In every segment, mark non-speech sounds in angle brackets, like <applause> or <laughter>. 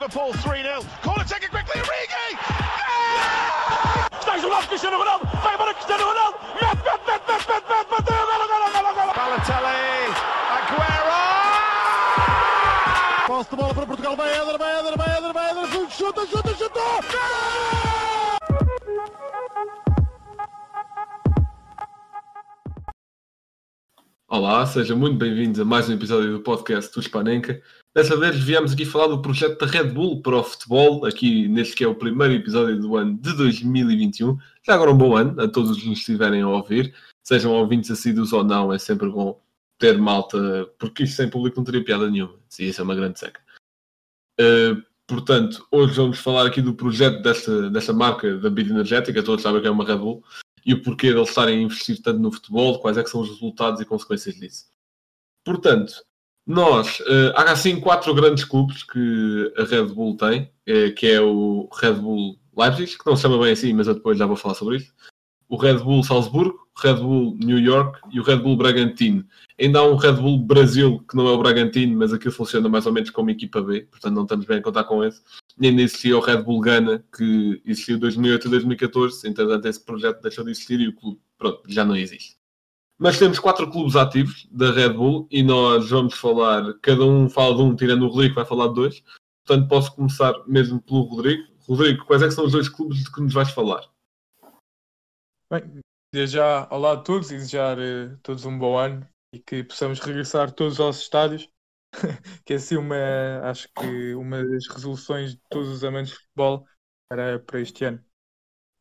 Liverpool 3 0. Corner take a quick sejam muito bem-vindos a mais um episódio do podcast do Spanenka. Dessa vez viemos aqui falar do projeto da Red Bull para o futebol, aqui neste que é o primeiro episódio do ano de 2021. Já agora um bom ano a todos os que nos estiverem a ouvir, sejam ouvintes assíduos ou não, é sempre bom ter malta, porque isto sem público não teria piada nenhuma, se isso é uma grande seca. Uh, portanto, hoje vamos falar aqui do projeto desta, desta marca da bebida energética, todos sabem que é uma Red Bull, e o porquê de eles estarem a investir tanto no futebol, quais é que são os resultados e consequências disso. Portanto, nós, uh, há assim quatro grandes clubes que a Red Bull tem, uh, que é o Red Bull Leipzig, que não se chama bem assim, mas eu depois já vou falar sobre isso, o Red Bull Salzburgo, o Red Bull New York e o Red Bull Bragantino. Ainda há um Red Bull Brasil, que não é o Bragantino, mas aquilo funciona mais ou menos como equipa B, portanto não estamos bem a contar com esse. Ainda existia o Red Bull Ghana, que existiu em 2008 e 2014, entretanto esse projeto deixou de existir e o clube, pronto, já não existe. Mas temos quatro clubes ativos da Red Bull e nós vamos falar, cada um fala de um, tirando o Rodrigo, vai falar de dois. Portanto, posso começar mesmo pelo Rodrigo. Rodrigo, quais é que são os dois clubes de que nos vais falar? Bem, já, olá a todos e desejar a todos um bom ano e que possamos regressar todos aos estádios, <laughs> que é assim uma, acho que uma das resoluções de todos os amantes de futebol para, para este ano.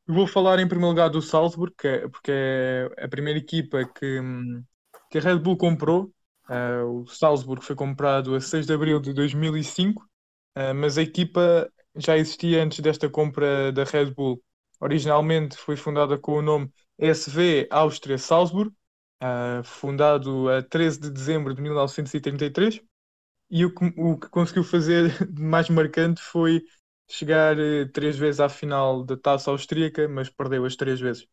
Eu vou falar em primeiro lugar do Salzburg, é, porque é a primeira equipa que, que a Red Bull comprou. Uh, o Salzburg foi comprado a 6 de abril de 2005, uh, mas a equipa já existia antes desta compra da Red Bull. Originalmente foi fundada com o nome SV Áustria Salzburg, uh, fundado a 13 de dezembro de 1933, e o que, o que conseguiu fazer mais marcante foi chegar uh, três vezes à final da taça austríaca, mas perdeu as três vezes.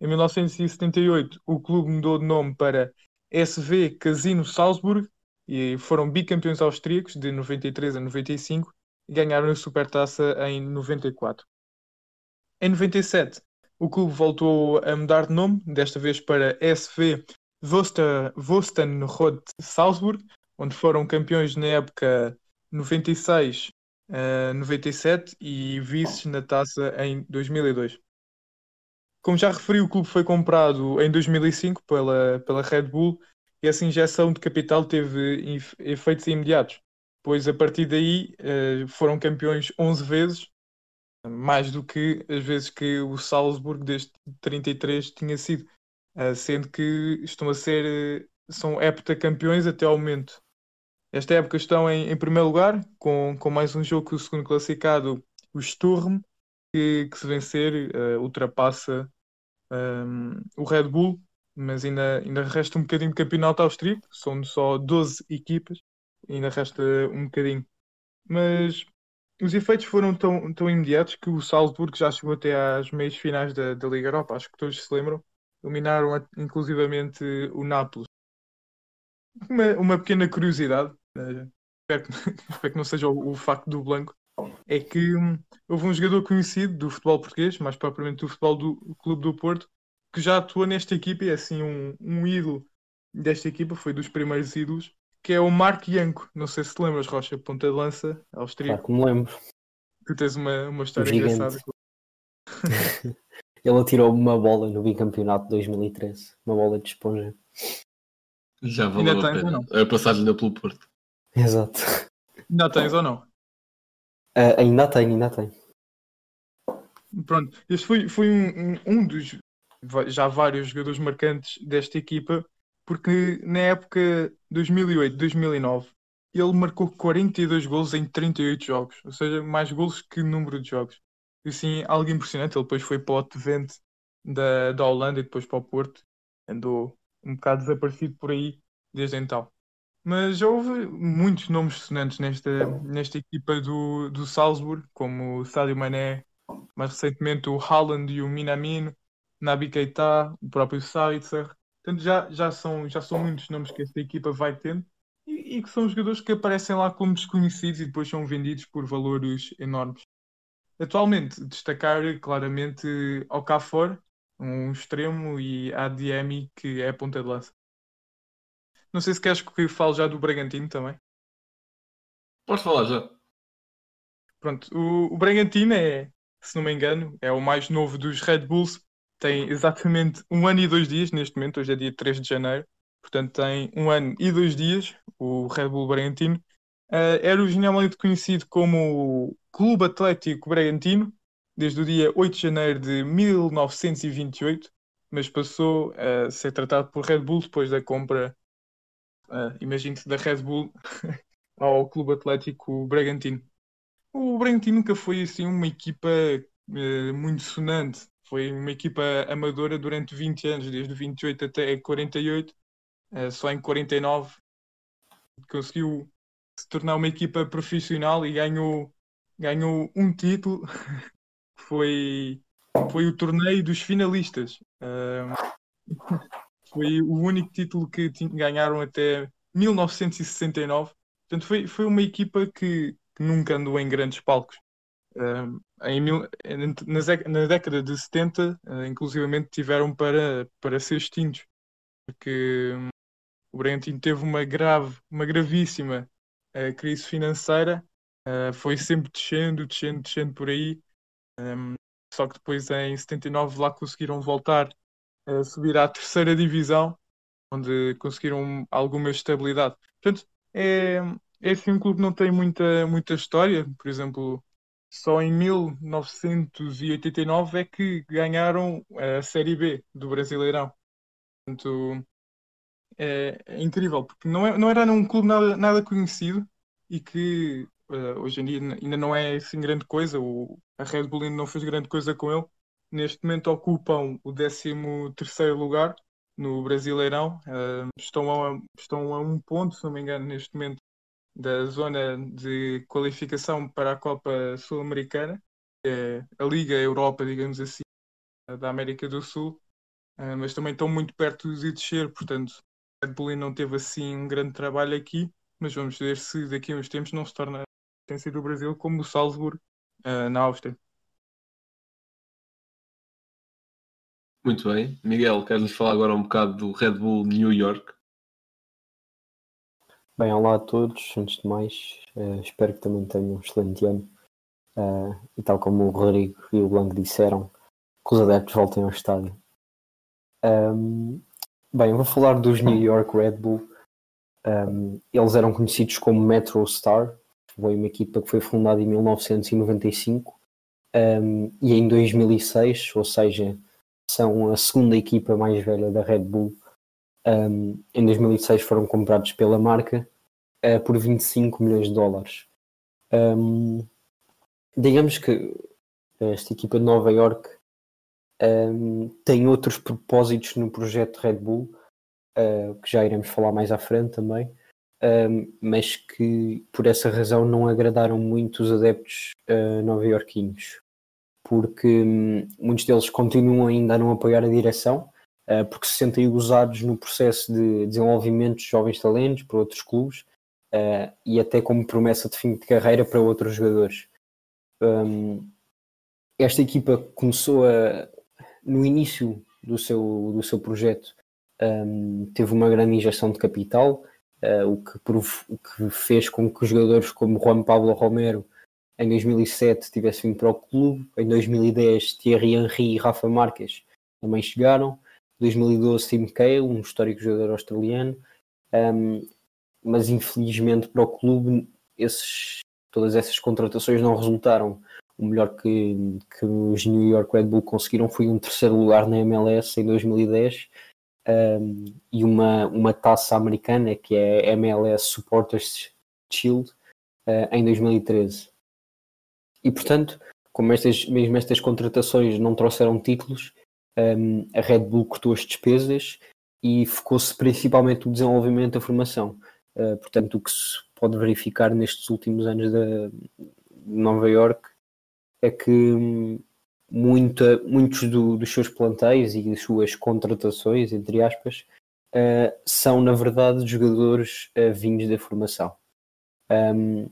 Em 1978, o clube mudou de nome para SV Casino Salzburg e foram bicampeões austríacos de 93 a 95 e ganharam a Supertaça em 94. Em 97, o clube voltou a mudar de nome, desta vez para SV Vostenrot Salzburg, onde foram campeões na época 96 uh, 97 e vices na taça em 2002. Como já referi, o clube foi comprado em 2005 pela, pela Red Bull e essa injeção de capital teve efeitos imediatos, pois a partir daí uh, foram campeões 11 vezes, mais do que as vezes que o Salzburg desde 33 tinha sido, uh, sendo que estão a ser, uh, são heptacampeões até ao momento. Esta época estão em, em, primeiro lugar, com, com mais um jogo que o segundo classificado, o Sturm, que, que se vencer uh, ultrapassa um, o Red Bull, mas ainda, ainda resta um bocadinho de campeonato austríaco, são só 12 equipas, ainda resta um bocadinho. Mas os efeitos foram tão, tão imediatos que o Salzburgo já chegou até às meias finais da, da Liga Europa, acho que todos se lembram, dominaram inclusivamente o Nápoles. Uma, uma pequena curiosidade, Uh, espero, que, <laughs> espero, que, não seja o, o, facto do Blanco, é que um, houve um jogador conhecido do futebol português, mais propriamente do futebol do Clube do Porto, que já atua nesta equipa e é assim um, um ídolo desta equipa, foi dos primeiros ídolos, que é o Marco Ianco. Não sei se te lembras, Rocha, ponta de lança, austríaco. Claro que me lembro. Tu tens uma, uma história engraçada. <laughs> Ele atirou uma bola no bicampeonato de 2013, uma bola de esponja. Já valeu Ainda a pena. A passagem pelo Porto. Exato. Ainda tens ou não? Uh, ainda tenho, ainda tenho. Pronto, este foi, foi um, um, dos já vários jogadores marcantes desta equipa, porque na época 2008-2009 ele marcou 42 gols em 38 jogos, ou seja, mais gols que número de jogos. E assim, algo impressionante. Ele depois foi para o Twente da, da Holanda e depois para o Porto. Andou um bocado desaparecido por aí desde então. Mas já houve muitos nomes sonantes nesta, nesta equipa do, do Salzburg, como o Sadio Mané, mais recentemente o Haaland e o Minamino, Nabi Keita, o próprio Savitzer. Portanto, já, já, são, já são muitos nomes que esta equipa vai tendo. E, e que são jogadores que aparecem lá como desconhecidos e depois são vendidos por valores enormes. Atualmente, destacar claramente Okafor, um extremo, e ADM, que é a ponta de lança. Não sei se queres que fale já do Bragantino também. Podes falar já. Pronto, o, o Bragantino é, se não me engano, é o mais novo dos Red Bulls. Tem exatamente um ano e dois dias neste momento, hoje é dia 3 de janeiro. Portanto, tem um ano e dois dias, o Red Bull Bragantino. Uh, era originalmente conhecido como Clube Atlético Bragantino, desde o dia 8 de janeiro de 1928, mas passou a ser tratado por Red Bull depois da compra, uh, imagine-se, da Red Bull <laughs> ao Clube Atlético Bragantino. O Bragantino nunca foi assim uma equipa uh, muito sonante. Foi uma equipa amadora durante 20 anos, desde 28 até 48. Uh, só em 49 conseguiu se tornar uma equipa profissional e ganhou, ganhou um título <laughs> foi, foi o torneio dos finalistas. Uh, <laughs> foi o único título que ganharam até 1969. Portanto, foi, foi uma equipa que que nunca andou em grandes palcos. Em mil, na, década de 70, uh, inclusivamente, tiveram para, para ser extintos, porque um, o Bragantino teve uma grave, uma gravíssima uh, crise financeira, uh, foi sempre descendo, descendo, descendo por aí, um, só que depois em 79 lá conseguiram voltar a subir à terceira divisão, onde conseguiram alguma estabilidade. Portanto, é, é assim um clube que não tem muita, muita história. Por exemplo, só em 1989 é que ganharam a Série B do Brasileirão. Portanto, é, é incrível, porque não, é, não era um clube nada, nada conhecido e que uh, hoje em dia ainda não é assim grande coisa. O, a Red Bull ainda não fez grande coisa com ele. Neste momento ocupam o 13 lugar no Brasileirão. Uh, estão, a, estão a um ponto, se não me engano, neste momento da zona de qualificação para a Copa Sul-Americana, é a Liga Europa, digamos assim, da América do Sul, ah, mas também estão muito perto de descer, portanto, Red Bull não teve assim um grande trabalho aqui, mas vamos ver se daqui a uns tempos não se torna a potência do Brasil como o Salzburg ah, na Áustria. Muito bem. Miguel, queres-nos falar agora um bocado do Red Bull New York? Bem, olá a todos. Antes de mais, uh, espero que também tenham um excelente ano. Uh, e tal como o Rodrigo e o Blanco disseram, que os adeptos voltem ao estádio. Um, bem, eu vou falar dos New York Red Bull. Um, eles eram conhecidos como Metro Star. Foi uma equipa que foi fundada em 1995 um, e em 2006, ou seja, são a segunda equipa mais velha da Red Bull um, em 2006 foram comprados pela marca uh, por 25 milhões de dólares. Um, digamos que esta equipa de Nova York um, tem outros propósitos no projeto Red Bull, uh, que já iremos falar mais à frente também, mas que por essa razão não agradaram muito os adeptos uh, nova-iorquinos, porque um, muitos deles continuam ainda a não apoiar a direção eh, porque se sentem usados no processo de desenvolvimento de jovens talentos para outros clubes eh, e até como promessa de fim de carreira para outros jogadores. Um, esta equipa começou a, no início do seu, do seu projeto, um, teve uma grande injeção de capital, uh, o, que o que fez com que jogadores como Juan Pablo Romero em 2007 tivessem vindo para o clube, em 2010 Thierry Henry e Rafa Marques também chegaram, 2012 Tim Cahill, um histórico jogador australiano, um, mas infelizmente para o clube esses, todas essas contratações não resultaram. O melhor que, que os New York Red Bull conseguiram foi um terceiro lugar na MLS em 2010 um, e uma, uma taça americana que é MLS Supporters Shield uh, em 2013. E portanto, como estas, mesmo estas contratações não trouxeram títulos, um, a Red Bull cortou as despesas e focou-se principalmente no desenvolvimento da formação. Uh, portanto, o que se pode verificar nestes últimos anos de Nova York é que hum, muita, muitos do, dos seus plantéis e das suas contratações, entre aspas, uh, são, na verdade, jogadores uh, vindos da formação. Um,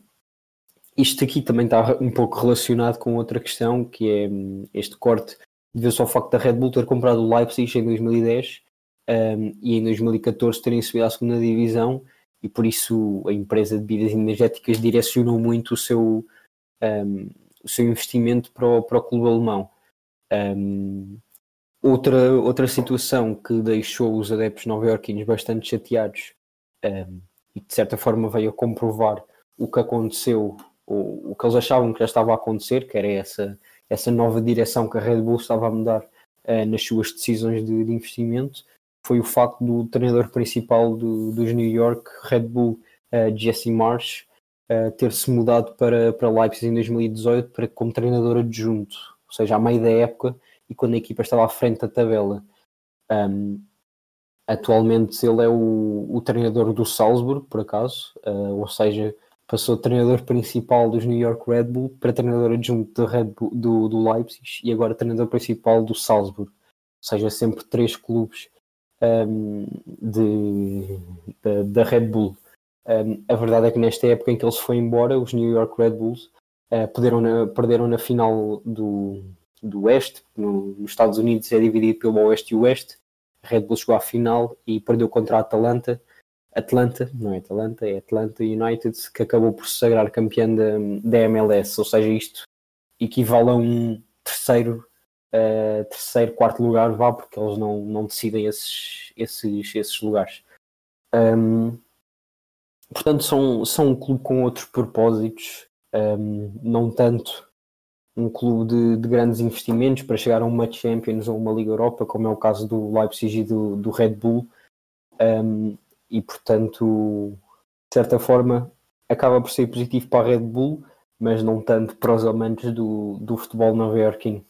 isto aqui também está um pouco relacionado com outra questão, que é um, este corte devido ao facto da Red Bull ter comprado o Leipzig em 2010 um, e em 2014 terem subido à segunda divisão e por isso a empresa de bebidas energéticas direcionou muito o seu, um, o seu investimento para o, para o clube alemão. Um, outra, outra situação que deixou os adeptos nova-iorquinos bastante chateados e de certa forma veio a comprovar o que aconteceu, o, o que eles achavam que já estava a acontecer, que era essa, essa nova direção que a Red Bull estava a mudar uh, nas suas decisões de, de, investimento, foi o facto do treinador principal do, dos New York Red Bull, uh, Jesse Marsh, uh, ter-se mudado para, para Leipzig em 2018 para, como treinador adjunto, ou seja, à meio da época e quando a equipa estava à frente da tabela. Um, atualmente ele é o, o, treinador do Salzburg, por acaso, ou seja, passou de treinador principal dos New York Red Bull para treinador adjunto Red Bull, do, do Leipzig e agora treinador principal do Salzburg, ou seja, sempre três clubes um, de, de, da Red Bull. Um, a verdade é que nesta época em que ele se foi embora, os New York Red Bulls uh, perderam, na, perderam na final do, do Oeste, no, nos Estados Unidos é dividido pelo Oeste e Oeste. A Red Bull chegou à final e perdeu contra a Atalanta. Atlanta, não é Atlanta, é Atlanta United, que acabou por se sagrar campeã da, da MLS, ou seja, isto equivale a um terceiro, uh, terceiro, quarto lugar, vá, porque eles não, não decidem esses, esses, esses lugares. Um, portanto, são, são um clube com outros propósitos, um, não tanto um clube de, de, grandes investimentos para chegar a uma Champions ou uma Liga Europa, como é o caso do Leipzig e do, do Red Bull, um, e portanto, de certa forma, acaba por ser positivo para a Red Bull, mas não tanto para os amantes do, do futebol nova-iorquino.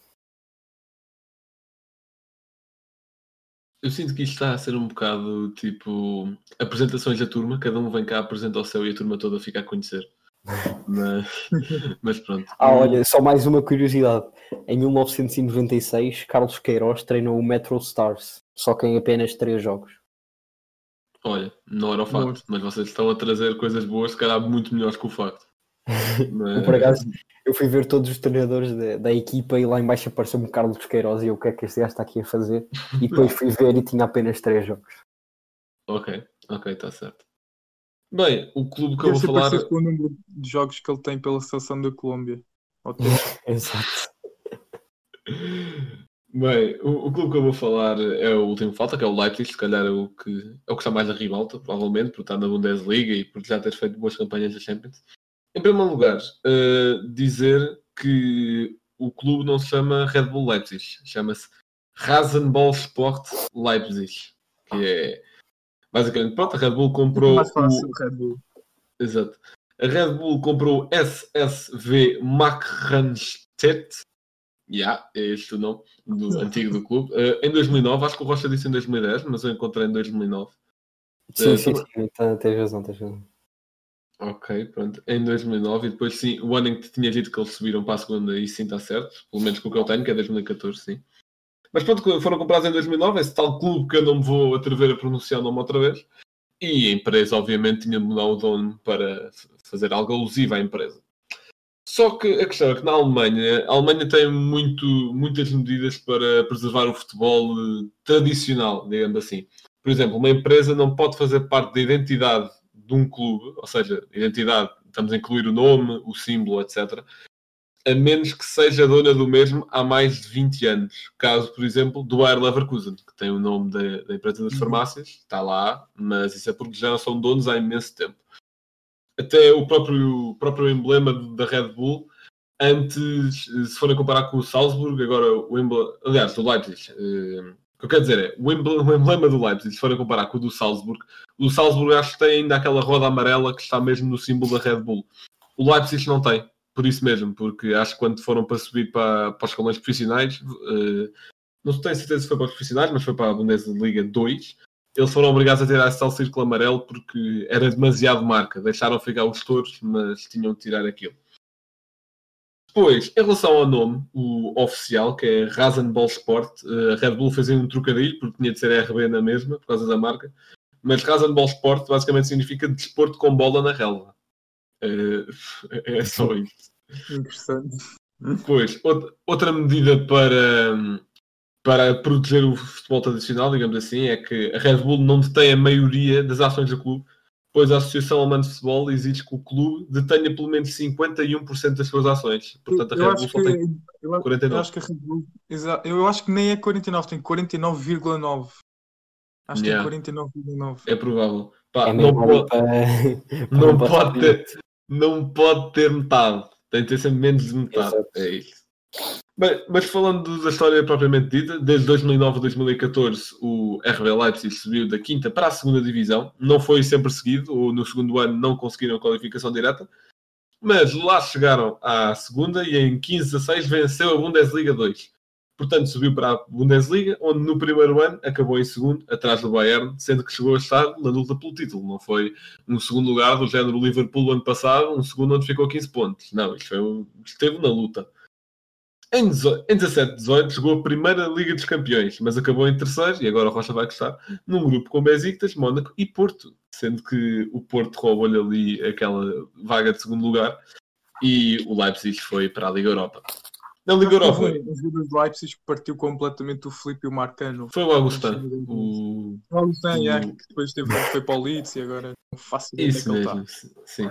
Eu sinto que isto está a ser um bocado tipo apresentações da turma, cada um vem cá, apresenta ao céu e a turma toda fica a conhecer. <laughs> Mas, mas pronto. Ah, olha, só mais uma curiosidade. Em 1996, Carlos Queiroz treinou o Metro Stars, só que em apenas 3 jogos. Olha, não era o facto, Muito. mas vocês estão a trazer coisas boas, se calhar muito melhores que o facto. <laughs> Mas... Por acaso, eu fui ver todos os treinadores da, da equipa e lá embaixo apareceu-me Carlos Queiroz e eu, o que é que este gajo está aqui a fazer? <laughs> E depois fui ver e tinha apenas 3 jogos. Ok, ok, está certo. Bem, o clube que Deve eu vou falar. com o número de jogos que ele tem pela seleção da Colômbia. <laughs> Exato. Bem, o, o, clube que eu vou falar é o último falta, que é o Leipzig, se calhar é o que, é o que está mais a ribalta, provavelmente, por estar na Bundesliga e por já ter feito boas campanhas da Champions. Em primeiro lugar, uh, dizer que o clube não se chama Red Bull Leipzig, chama-se Rasenball Sport Leipzig, que é Basicamente, pronto, a Red Bull comprou. mais fácil, o... Red Bull. Exato. A Red Bull comprou SSV Macranstedt. Yeah, é este o nome do antigo do clube. Uh, em 2009, acho que o Rocha disse em 2010, mas eu encontrei em 2009. Sim, uh, sim, sim, tá, tens razão, tens razão. Ok, pronto. Em 2009, e depois sim, o ano em que tinha dito que eles subiram para a segunda, e sim está certo. Pelo menos com o que eu tenho, que é 2014, sim. Mas pronto, foram comprados em 2009, esse tal clube que eu não me vou atrever a pronunciar o nome outra vez. E a empresa, obviamente, tinha de mudar o dono para fazer algo alusivo à empresa. Só que a questão é que na Alemanha, a Alemanha tem muito, muitas medidas para preservar o futebol eh, tradicional, digamos assim. Por exemplo, uma empresa não pode fazer parte da identidade de um clube, ou seja, identidade, estamos a incluir o nome, o símbolo, etc a menos que seja dona do mesmo há mais de 20 anos. Caso, por exemplo, do Bayer Leverkusen, que tem o nome da, da empresa das uhum. farmácias, está lá, mas isso é porque já são donos há imenso tempo. Até o próprio, próprio emblema da Red Bull, antes, se forem comparar com o Salzburg, agora o emblema, aliás, do Leipzig, eh, o que eu quero dizer é, o emblema, o emblema do Leipzig, se forem comparar com o do Salzburg, o Salzburg acho que tem ainda aquela roda amarela que está mesmo no símbolo da Red Bull. O Leipzig não tem por isso mesmo, porque acho que quando foram para subir para, para os escalões profissionais, uh, não tenho certeza se foi para os profissionais, mas foi para a Bundesliga 2, eles foram obrigados a tirar esse tal círculo amarelo porque era demasiado marca. Deixaram ficar os touros, mas tinham de tirar aquilo. Depois, em relação ao nome, o oficial, que é Rasenball Sport, eh, a Red Bull fez um trocadilho, porque tinha de ser RB na mesma, por causa da marca. Mas Rasenball Sport basicamente significa desporto com bola na relva. Eh, <laughs> é só isso. Interessante. Depois, outra- outra medida para, hum, para proteger o futebol tradicional, digamos assim, é que a Red Bull não detém a maioria das ações do clube, pois a Associação Alemã de Futebol exige que o clube detenha pelo menos 51% das suas ações. Portanto, a Red Bull que, só tem eu, eu 49. acho que a Red Bull. exa- Eu acho que nem é 49, tem 49,9. Acho que Yeah. tem 49,9. É provável. Pá, É não, pode, <laughs> para. não, pode ter, não pode ter metade. Tem de ter sempre menos de metade. Exato. É isso. Bem, mas falando da história propriamente dita, desde 2009 a 2014 o RB Leipzig subiu da quinta para a segunda divisão. Não foi sempre seguido, ou no segundo ano não conseguiram a qualificação direta, mas lá chegaram à segunda e em 15 a 6 venceu a Bundesliga 2. Portanto, subiu para a Bundesliga, onde no primeiro ano acabou em segundo, atrás do Bayern, sendo que chegou a estar na luta pelo título. Não foi um segundo lugar do género Liverpool ano passado, um segundo onde ficou 15 pontos. Não, isto foi esteve na luta. Em 17-18 jogou a primeira Liga dos Campeões, mas acabou em terceiro, e agora o Rocha vai gostar, num grupo com Besiktas, Mónaco e Porto, sendo que o Porto roubou-lhe ali aquela vaga de segundo lugar e o Leipzig foi para a Liga Europa. Na Liga Europa Houve um jogador de Leipzig que partiu completamente o Felipe e o Marcano. foi o Augustin, o... O Augustin, é, o- que depois teve, foi para o Leeds e agora não faço ideia é Isso que ele está. mesmo, sim.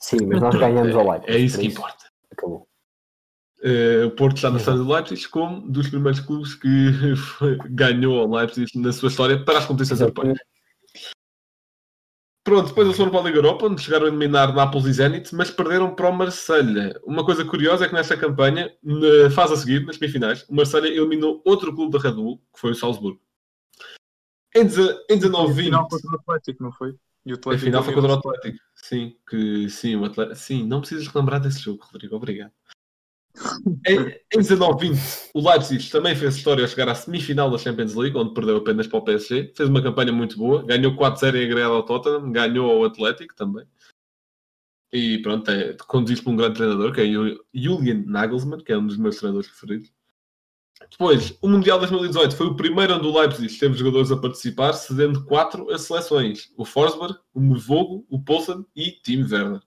Sim, mas nós ganhamos ao É, Leipzig. é isso que importa. Acabou. Eh, o Porto está na história do Leipzig como dos primeiros clubes que <laughs> ganhou ao Leipzig na sua história para as competições europeias. Pronto, depois eles foram para a Liga Europa, onde chegaram a eliminar Nápoles e Zenit, mas perderam para o Marselha. Uma coisa curiosa é que nesta campanha, na fase a seguir, nas semifinais, o Marselha eliminou outro clube da Red Bull, que foi o Salzburgo. Em, em 19 A 20 final contra o Atlético, não foi? E o a Atlético final foi contra o. Atlético. Sim, que sim, o Atlético. Sim, não precisas relembrar desse jogo, Rodrigo. Obrigado. Em, em 19-20, o Leipzig também fez história ao chegar à semifinal da Champions League, onde perdeu apenas para o PSG. Fez uma campanha muito boa, ganhou 4-0 em agregado ao Tottenham, ganhou ao Atlético também. E pronto, é conduzido por um grande treinador, que é Julian Nagelsmann, que é um dos meus treinadores preferidos. Depois, o Mundial 2018 foi o primeiro onde o Leipzig teve jogadores a participar, cedendo quatro a seleções: o Forsberg, o Mvogo, o Poulsen e Tim Werner.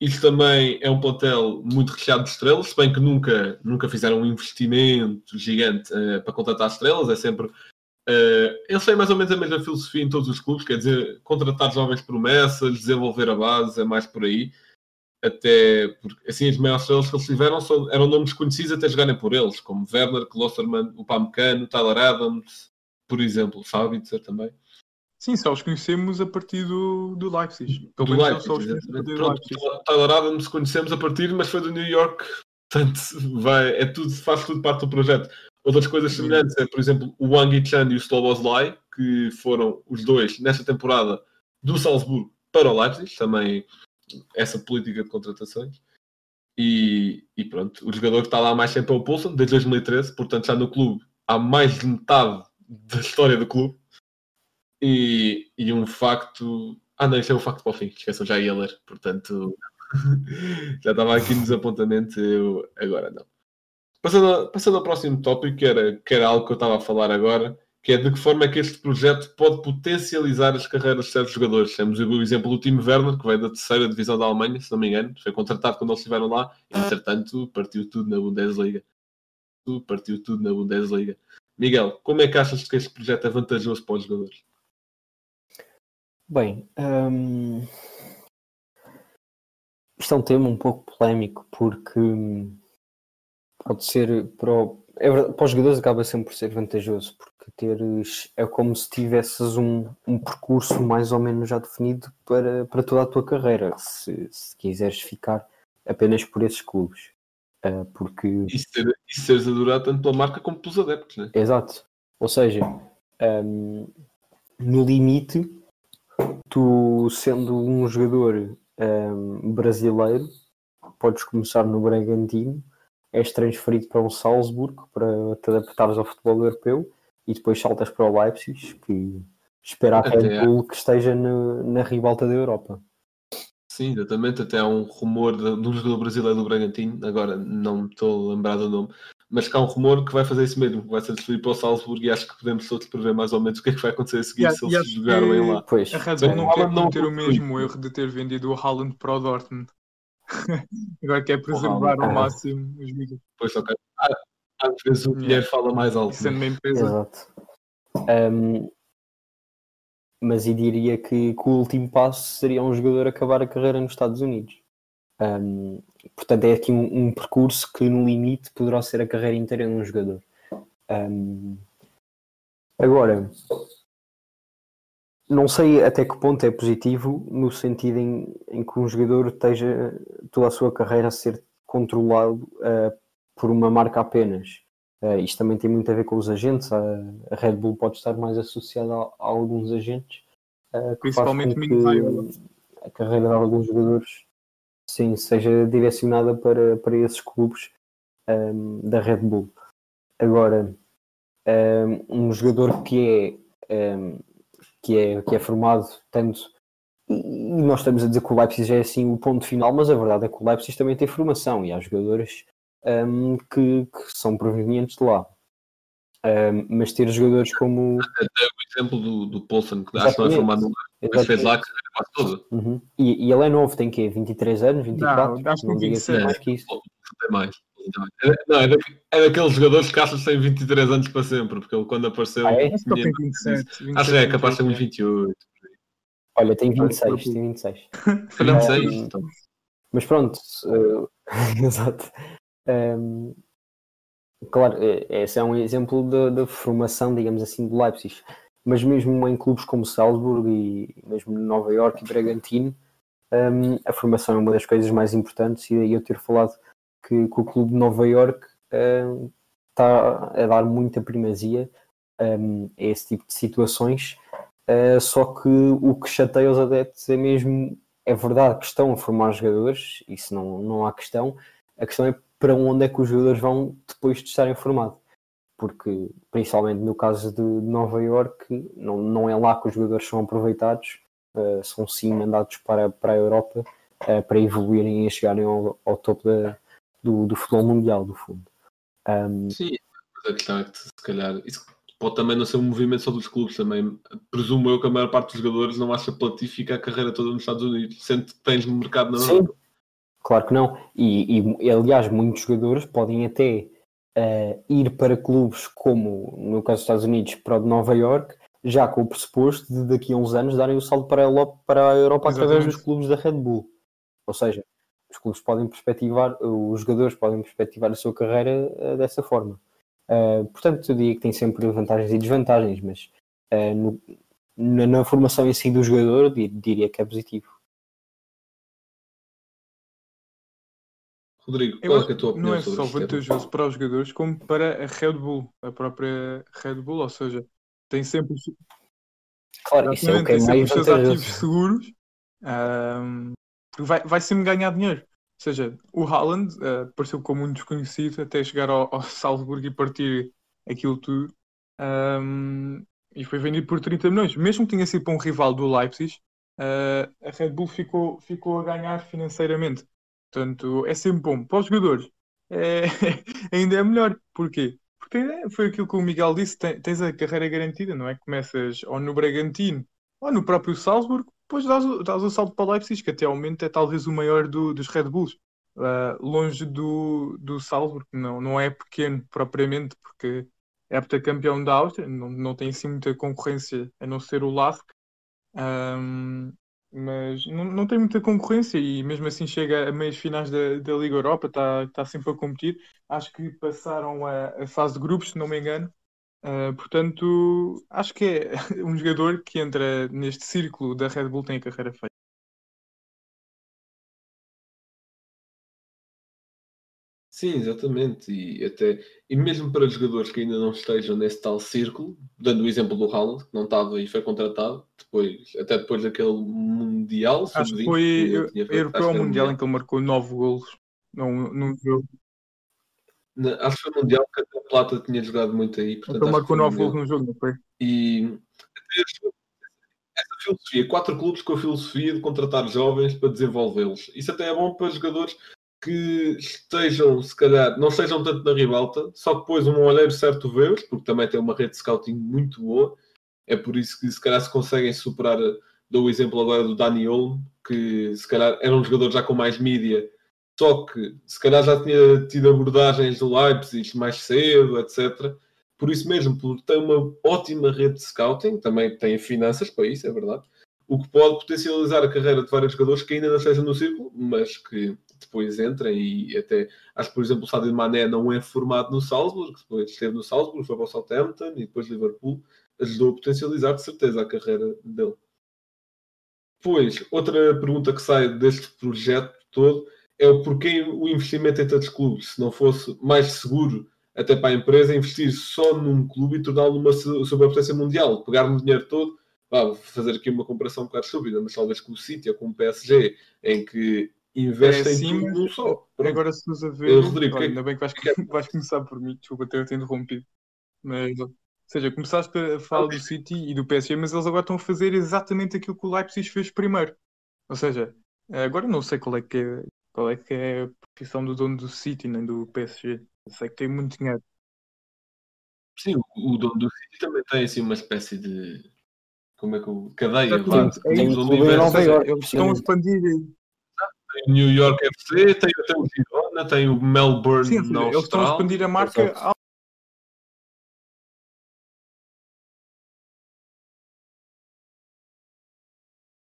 Isto também é um plantel muito recheado de estrelas, se bem que nunca, nunca fizeram um investimento gigante eh, para contratar estrelas, é sempre. eh, eles têm mais ou menos a mesma filosofia em todos os clubes, quer dizer, contratar jovens promessas, desenvolver a base, é mais por aí. Até porque assim as maiores estrelas que eles tiveram são- eram nomes conhecidos até jogarem por eles, como Werner, Klosterman, o Pamecano, Tyler Adams, por exemplo, Sabitzer também. Sim, só os conhecemos a partir do, do Leipzig. Pelo do menos Leipzig, só os do Pronto, Leipzig. Tyler Adams conhecemos a partir, mas foi do New York, portanto vai, é tudo, faz tudo parte do projeto. Outras coisas semelhantes é, por exemplo, o Wang Chan e o Slobozlai, que foram os dois nesta temporada do Salzburgo para o Leipzig, também essa política de contratações. E, e pronto, o jogador que está lá mais tempo é o Poulsen, desde 2013, portanto já no clube há mais de metade da história do clube. E, e um facto. Ah, não, isto é um facto para o fim, esqueçam, já ia ler, portanto <laughs> já estava aqui nos apontamentos, eu agora não. Passando, passando ao próximo tópico, que era, que era algo que eu estava a falar agora, que é de que forma é que este projeto pode potencializar as carreiras de certos jogadores. Temos o exemplo do Timo Werner, que veio da terceira divisão da Alemanha, se não me engano, foi contratado quando eles estiveram lá, e, entretanto partiu tudo na Bundesliga. Partiu tudo na Bundesliga. Miguel, como é que achas que este projeto é vantajoso para os jogadores? Bem, hum, isto é um tema um pouco polémico porque hum, pode ser para, o- é verdade, para os jogadores acaba sempre por ser vantajoso porque teres é como se tivesses um, um percurso mais ou menos já definido para, para toda a tua carreira, se, se quiseres ficar apenas por esses clubes. Ah, porque E, ser, e seres adorado tanto pela marca como pelos adeptos, né? Exato. Ou seja, hum, no limite, tu sendo um jogador hum, brasileiro, podes começar no Bragantino, és transferido para um Salzburgo para te adaptares ao futebol europeu e depois saltas para o Leipzig, que espera a Red Bull que esteja no- na ribalta da Europa. Sim, exatamente. Até há um rumor de, de um jogador brasileiro do Bragantino, agora não me estou a lembrar do nome, mas que há um rumor que vai fazer isso mesmo, que vai ser transferido para o Salzburgo e acho que podemos todos prever mais ou menos o que é que vai acontecer a seguir a- se eles que- bem lá. Pois, A Red Sim, Bull não quer não cometer o foi. mesmo erro de ter vendido o Haaland para o Dortmund. <laughs> Agora quer preservar Haaland. ao máximo os jogadores. Pois, ok. Ah, Às vezes o Yeah. dinheiro fala mais alto. Isso é né? uma empresa. exato. Ahm, mas eu diria que, que o último passo seria um jogador acabar a carreira nos Estados Unidos. Ahm, portanto, é aqui um, um percurso que no limite poderá ser a carreira inteira de um jogador. Ahm, agora, não sei até que ponto é positivo no sentido em, em que um jogador esteja toda a sua carreira a ser controlado ah, por uma marca apenas. Uh, isto também tem muito a ver com os agentes. A, a Red Bull pode estar mais associada a, a alguns agentes, uh, Principalmente que a carreira de alguns jogadores sim, seja direcionada para, para esses clubes um, da Red Bull. Agora, um, um jogador que é, um, que é, que é formado tanto. E nós estamos a dizer que o Leipzig é assim o ponto final, mas a verdade é que o Leipzig também tem formação e há jogadores um, que, que são provenientes de lá. Um, mas ter jogadores como. Exemplo do, do Poulsen, que acho que não é formado no mas fez lá quase toda. Uhum. E, e ele é novo, tem quê? 23 anos, 24? Não, acho que não tem diga assim 27. mais que isso. Tem mais. É, não, é, da, é daqueles jogadores que achas que têm 23 anos para sempre, porque ele quando apareceu. Ah, é? Acho que ele tinha- tem 27. 27 Acho que é capaz de ter uns 28. 28. Olha, tem 26, Olha, tem 26. Foi 26. Um, então. Mas pronto, eh, exato. Um, claro, eh, esse é um exemplo da formação, digamos assim, do Leipzig. Mas mesmo em clubes como Salzburgo e mesmo Nova York e Bragantino, um, a formação é uma das coisas mais importantes e daí eu ter falado que, que o clube de Nova York um, está a dar muita primazia um, a esse tipo de situações. Uh, só que o que chateia os adeptos é mesmo é verdade que estão a formar jogadores, isso não, não há questão. A questão é para onde é que os jogadores vão depois de estarem formados. Porque, principalmente no caso de Nova York, não, não é lá que os jogadores são aproveitados, eh, são sim mandados para, para a Europa eh, para evoluírem e chegarem ao, ao topo da- do, do futebol mundial, do fundo. Um, Sim, mas a questão é que se calhar isso pode também não ser um movimento só dos clubes também. Presumo eu que a maior parte dos jogadores não acha platífica a carreira toda nos Estados Unidos, sendo que tens no mercado na Sim, Europa. claro que não. E, e, aliás, muitos jogadores podem até eh, ir para clubes como, no caso dos Estados Unidos, para o de Nova York, já com o pressuposto de daqui a uns anos darem o salto para a Europa, para a Europa através dos clubes da Red Bull. Ou seja, os clubes podem perspectivar, os jogadores podem perspectivar a sua carreira eh, dessa forma. Eh, portanto, eu diria que tem sempre vantagens e desvantagens, mas eh, no- na, na formação em si do jogador, diria que é positivo. Rodrigo, qual é, é a tua opinião não é sobre só este tema? vantajoso para os jogadores, como para a Red Bull, a própria Red Bull, ou seja, tem sempre os, Claro, isso é o que é tem sempre mais os seus ativos seguros, porque vai, vai sempre ganhar dinheiro. Ou seja, o Haaland ah, apareceu como um desconhecido até chegar ao, ao Salzburgo e partir aquilo tudo. ahm, e foi vendido por 30 milhões. Mesmo que tenha sido para um rival do Leipzig, ah, a Red Bull ficou, ficou a ganhar financeiramente. Portanto, é sempre bom. Para os jogadores, é, <laughs> ainda é melhor. Porquê? Porque é, foi aquilo que o Miguel disse: tens a carreira garantida, não é? Começas ou no Bragantino ou no próprio Salzburgo, depois dás dás o salto para o Leipzig, que até ao momento é talvez o maior do- dos Red Bulls. Ah, longe do, do Salzburgo, não, não é pequeno propriamente, porque é campeão da Áustria, não, não tem assim muita concorrência a não ser o LASK. Ahm, mas não, não tem muita concorrência e mesmo assim chega a meias finais da, da Liga Europa, está tá sempre a competir. Acho que passaram a, a fase de grupos, se não me engano. Ah, portanto, acho que é <laughs> um jogador que entra neste círculo da Red Bull tem a carreira feita. Sim, exatamente. E, até, e mesmo para jogadores que ainda não estejam nesse tal círculo, dando o exemplo do Haaland, que não estava e foi contratado, depois, até depois daquele Mundial, Acho que sub-20, foi feito, europeu era Mundial em que ele marcou 9 golos num, num jogo. Na- Acho que foi Mundial que a Plata tinha jogado muito aí. Portanto, Ele que marcou foi 9 Mundial. golos num jogo, não foi? E essa filosofia, quatro clubes com a filosofia de contratar jovens para desenvolvê-los. Isso até é bom para jogadores que estejam, se calhar, não estejam tanto na ribalta, só depois um olheiro certo vê-los, porque também tem uma rede de scouting muito boa. É por isso que se calhar se conseguem superar. Dou o exemplo agora do Dani Olmo, que se calhar era um jogador já com mais mídia, só que se calhar já tinha tido abordagens do Leipzig mais cedo, etc. Por isso mesmo, por ter uma ótima rede de scouting, também tem finanças para isso, é verdade, o que pode potencializar a carreira de vários jogadores que ainda não estejam no círculo, mas que depois entrem e até, acho que por exemplo o Sadio Mané não é formado no Salzburg, depois esteve no Salzburg, foi para o Southampton e depois Liverpool, ajudou a potencializar de certeza a carreira dele. Depois, outra pergunta que sai deste projeto todo é o porquê o investimento em tantos clubes, se não fosse mais seguro até para a empresa investir só num clube e torná-lo uma superpotência mundial, pegar no dinheiro todo, vou fazer aqui uma comparação um bocado estúpida, mas talvez com o City ou com o PSG, em que investem É, sim, tudo num só. Pronto. Agora se nos a ver, Eh, Rodrigo, olha, que- ainda bem que vais, <laughs> vais começar por mim, desculpa ter-te interrompido. Mas, ou seja, começaste a falar do City e do PSG, mas eles agora estão a fazer exatamente aquilo que o Leipzig fez primeiro. Ou seja, agora não sei qual é que é, qual é, que é a posição do dono do City nem do PSG. Eu sei que tem muito dinheiro. Sim, o, dono do City também tem assim uma espécie de. Como é que o. cadeia, vá. Exatamente, é Ou seja, Iorque, eles estão a expandir. Tem o New York FC, tem, tem o Girona, tem o Melbourne Sim, na eles estão a expandir a marca Exato.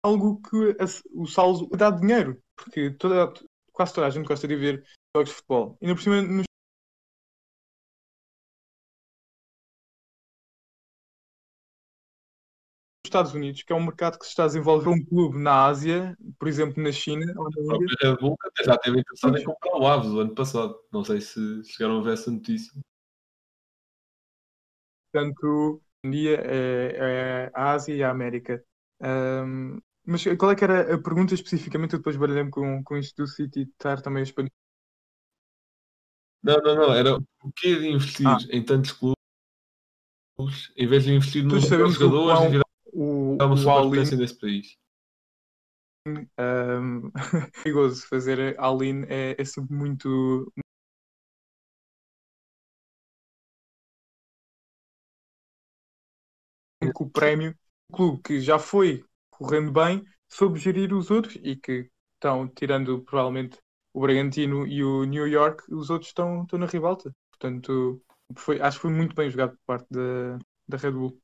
algo que o Salzo dá dinheiro, porque toda, quase toda a gente gosta de ver jogos de futebol. E ainda por cima, nos Estados Unidos, que é um mercado que se está a desenvolver um clube na Ásia, por exemplo, na China ou na A Índia. já esteve interessado em comprar o Aves o ano passado. Não sei se chegaram a ver essa notícia. Portanto, um dia é, é a Ásia e a América. Ahm, mas qual é que era a pergunta especificamente? Eu depois baralhei-me com, com isto do City estar também a expandir. Não, não, não. Era o que de investir Ah. em tantos clubes em vez de investir nos sabemos melhores o O, uma o superpotência nesse país. ahm, <laughs> perigoso fazer all-in é, é sempre muito. que o prémio, o clube que já foi correndo bem, soube gerir os outros e que estão, tirando provavelmente o Bragantino e o New York, os outros estão, estão na ribalta. Portanto, foi, acho que foi muito bem jogado por parte da, da Red Bull.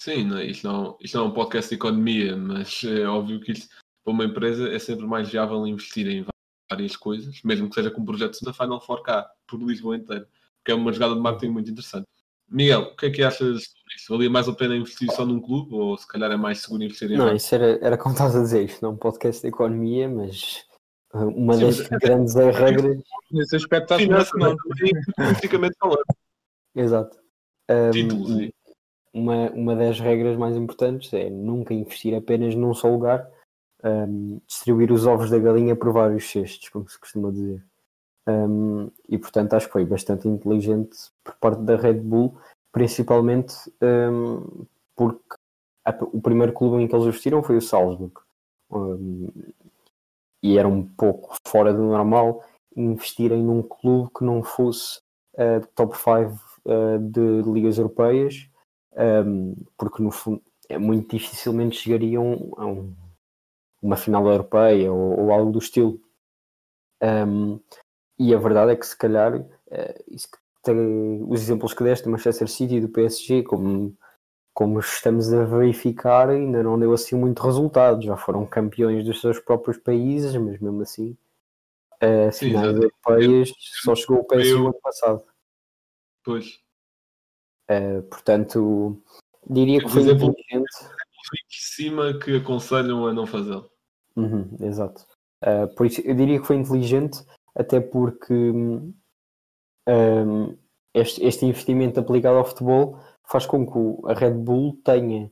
Sim, não é? isto, não, isto não é um podcast de economia, mas é óbvio que isto, para uma empresa é sempre mais viável investir em várias coisas, mesmo que seja com projetos da Final 4K, por Lisboa inteiro, porque é uma jogada de marketing muito interessante. Miguel, o que é que achas sobre isso? Valia mais a pena investir só num clube ou se calhar é mais seguro investir em Não, isso era, era como estás a dizer, isto não é um podcast de economia, mas uh, uma Sim, das mas é- grandes regras. Nesse aspecto, que não. falando. Exato. Um, Títulos e- uma, uma das regras mais importantes é nunca investir apenas num só lugar, um, distribuir os ovos da galinha por vários cestos, como se costuma dizer. Um, e portanto acho que foi bastante inteligente por parte da Red Bull, principalmente um, porque a- o primeiro clube em que eles investiram foi o Salzburg. E era um pouco fora do normal investirem num clube que não fosse uh, top 5 uh, de ligas europeias, um, porque no fundo é muito dificilmente chegariam a um- uma final europeia ou, ou algo do estilo. Um, e a verdade é que se calhar tem- os exemplos que deste do Manchester City e do PSG, como, como estamos a verificar, ainda não deu assim muito resultado. Já foram campeões dos seus próprios países, mas mesmo assim, Sim, finais europeias só chegou o PSG no ano passado. Pois. Eh, portanto, diria que foi inteligente. Em cima que aconselham a não fazê-lo. Uhum, exato. Uh, por isso, eu diria que foi inteligente, até porque um, este, este investimento aplicado ao futebol faz com que a Red Bull tenha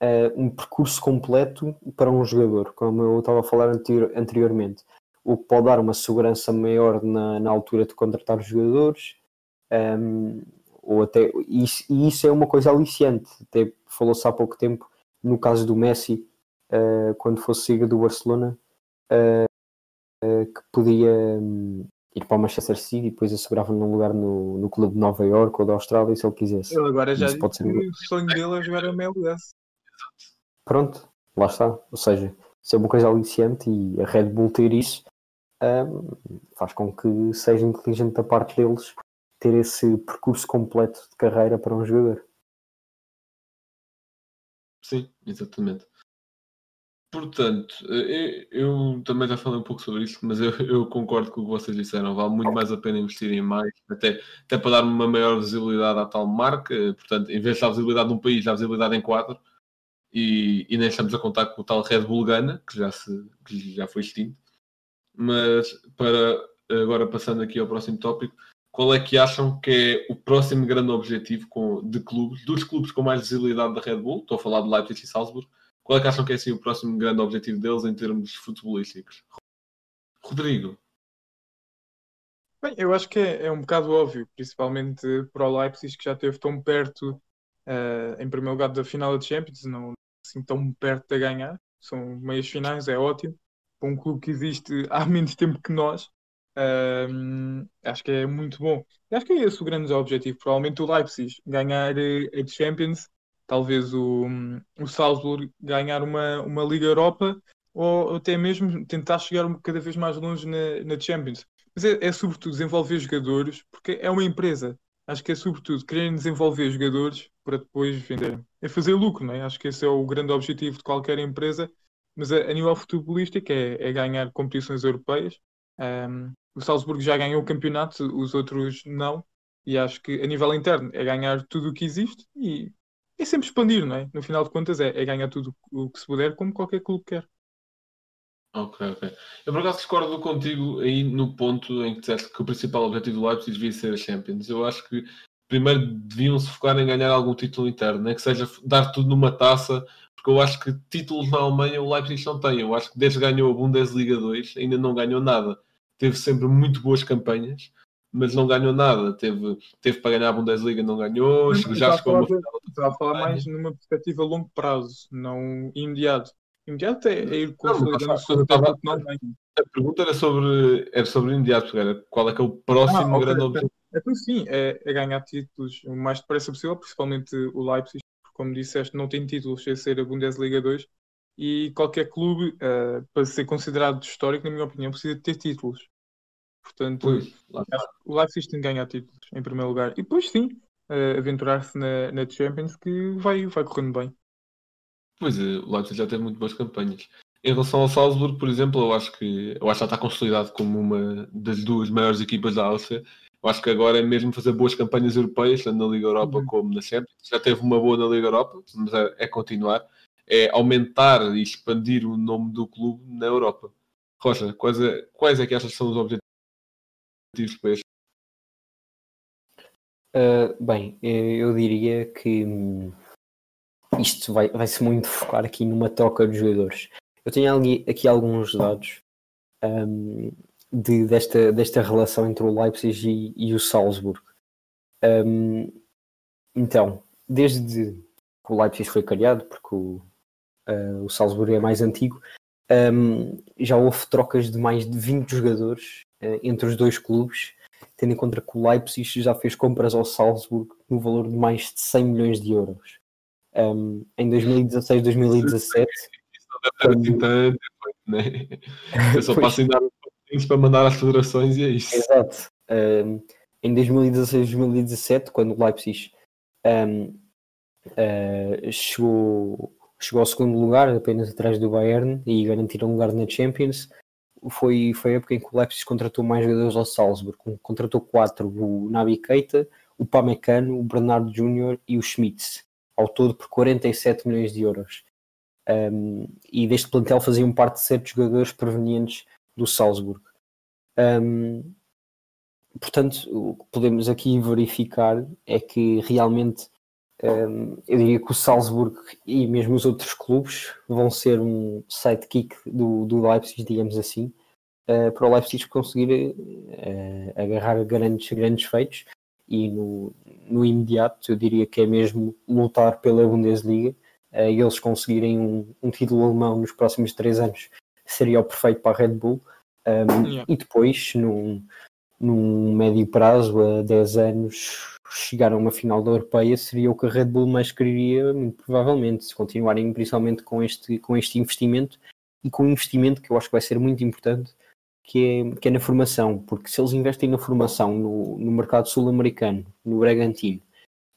uh, um percurso completo para um jogador, como eu estava a falar anterior- anteriormente, o que pode dar uma segurança maior na, na altura de contratar os jogadores, um, ou até, e isso, e isso é uma coisa aliciante, até falou-se há pouco tempo no caso do Messi, uh, quando fosse siga do Barcelona, uh, que podia um, ir para o Manchester City e depois assegurava num lugar no, no clube de Nova York ou da Austrália se ele quisesse. Ele agora já Isso pode ser- o sonho dele é jogar a MLS. Pronto, lá está. Ou seja, se é uma coisa aliciante e a Red Bull ter isso um, faz com que seja inteligente da parte deles ter esse percurso completo de carreira para um jogador. Sim, exatamente. Portanto, eh, eu, eu também já falei um pouco sobre isso, mas eu, eu concordo com o que vocês disseram. Vale muito mais a pena investir em mais, até, até para dar uma maior visibilidade à tal marca. eh, Portanto, em vez de dar visibilidade num país, dar visibilidade em quatro. E, e nem estamos a contar com o tal Red Bull Gana, que já, se, que já foi extinto. Mas para agora passando aqui ao próximo tópico, qual é que acham que é o próximo grande objetivo com, de clubes, dos clubes com mais visibilidade da Red Bull? Estou a falar de Leipzig e Salzburg. Qual é que acham que é assim, o próximo grande objetivo deles em termos futebolísticos? Rodrigo. Bem, eu acho que é, é um bocado óbvio, principalmente para o Leipzig, que já esteve tão perto, eh, em primeiro lugar, da final da Champions, não assim tão perto de ganhar. São meias finais, é ótimo. Para um clube que existe há menos tempo que nós, ehm, acho que é muito bom. E acho que é esse o grande objetivo. Provavelmente o Leipzig ganhar eh, a Champions, talvez o, o Salzburg ganhar uma, uma Liga Europa, ou até mesmo tentar chegar um- cada vez mais longe na, na Champions. Mas é, é sobretudo desenvolver jogadores, porque é uma empresa. Acho que é sobretudo querem desenvolver jogadores para depois vender. É fazer lucro, não é? Acho que esse é o grande objetivo de qualquer empresa. Mas a, a nível futebolístico é, é ganhar competições europeias. Ahm, o Salzburgo já ganhou o campeonato, os outros não. E acho que a nível interno é ganhar tudo o que existe e é sempre expandir, não é? No final de contas é, é ganhar tudo o que se puder, como qualquer clube quer. Ok, ok. Eu por acaso discordo contigo aí no ponto em que disseste que o principal objetivo do Leipzig devia ser a Champions. Eu acho que primeiro deviam se focar em ganhar algum título interno, nem que seja dar tudo numa taça, porque eu acho que títulos na Alemanha o Leipzig não tem. Eu acho que desde que ganhou a Bundesliga 2 ainda não ganhou nada. Teve sempre muito boas campanhas, mas não ganhou nada. Teve, teve para ganhar a Bundesliga, não ganhou. Não, já chegou a final. A falar mais numa perspectiva a longo prazo, não imediato. Imediato é, é ir consolidando mas não ganha. A pergunta era sobre, era sobre o imediato, era qual é que é o próximo Ah, ok, grande objetivo. Então sim, é, é ganhar títulos o mais depressa possível, principalmente o Leipzig, porque como disseste, não tem títulos sem ser a Bundesliga 2 e qualquer clube, eh, para ser considerado histórico, na minha opinião, precisa de ter títulos. Portanto, Pois, o Leipzig tem que ganhar títulos, em primeiro lugar. E depois sim, eh, aventurar-se na, na Champions, que vai, vai correndo bem. Pois é, o Leipzig já teve muito boas campanhas. Em relação ao Salzburgo, por exemplo, eu acho que eu acho que já está consolidado como uma das duas maiores equipas da Áustria. Eu acho que agora é mesmo fazer boas campanhas europeias, tanto na Liga Europa Uhum. como na Champions. Já teve uma boa na Liga Europa, mas é, é continuar. É aumentar e expandir o nome do clube na Europa. Rocha, quais é, quais é que achas que são os objetivos para este? Uh, bem, eh, eu diria que hum, isto vai, vai se muito focar aqui numa troca de jogadores. Eu tenho aqui alguns dados hum, de, desta, desta relação entre o Leipzig e, e o Salzburgo. Hum, então, desde que o Leipzig foi criado, porque o, o Salzburgo é mais antigo, hum, já houve trocas de mais de 20 jogadores uh, entre os dois clubes tendo em conta que o Leipzig já fez compras ao Salzburgo no valor de mais de 100 milhões de euros. Um, em 2016, 2017, Isso não deve ter né? <laughs> Eu só passo ainda para mandar às federações e é isso. exato. Um, em 2016, 2017, quando o Leipzig um, uh, chegou, chegou ao segundo lugar, apenas atrás do Bayern, e garantiram um lugar na Champions, foi, foi a época em que o Leipzig contratou mais jogadores ao Salzburgo. Contratou quatro, o Nabi Keita, o Pamecano, o Bernardo Júnior e o Schmitz, ao todo por 47 milhões de euros. Um, e deste plantel faziam parte de certos jogadores provenientes do Salzburgo. Um, portanto, o que podemos aqui verificar é que realmente eu diria que o Salzburgo e mesmo os outros clubes vão ser um sidekick do, do Leipzig, digamos assim, uh, para o Leipzig conseguir uh, agarrar grandes, grandes feitos e no, no imediato eu diria que é mesmo lutar pela Bundesliga e eles conseguirem um, um, título alemão nos próximos três anos, seria o perfeito para a Red Bull. Um, yeah. E depois, num, num médio prazo, a 10 anos, chegar a uma final da Europeia seria o que a Red Bull mais queria, muito provavelmente, se continuarem principalmente com este, com este investimento e com um investimento que eu acho que vai ser muito importante, que é, que é na formação, porque se eles investem na formação no, no mercado sul-americano, no Bragantino,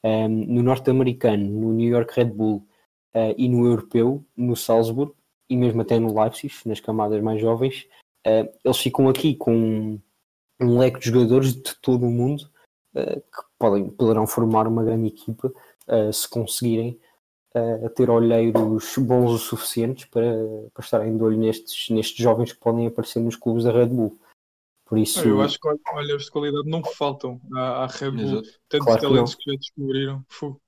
um, no norte-americano, no New York Red Bull uh, e no europeu, no Salzburg e mesmo até no Leipzig, nas camadas mais jovens, uh, eles ficam aqui com um leque de jogadores de todo o mundo que podem, poderão formar uma grande equipa se conseguirem a ter olheiros bons o suficientes para, para estarem de olho nestes, nestes jovens que podem aparecer nos clubes da Red Bull. Por isso... Eu acho que olheiros de qualidade não faltam à, à Red Bull. Tantos claro talentos que, que, já descobriram. Fuh.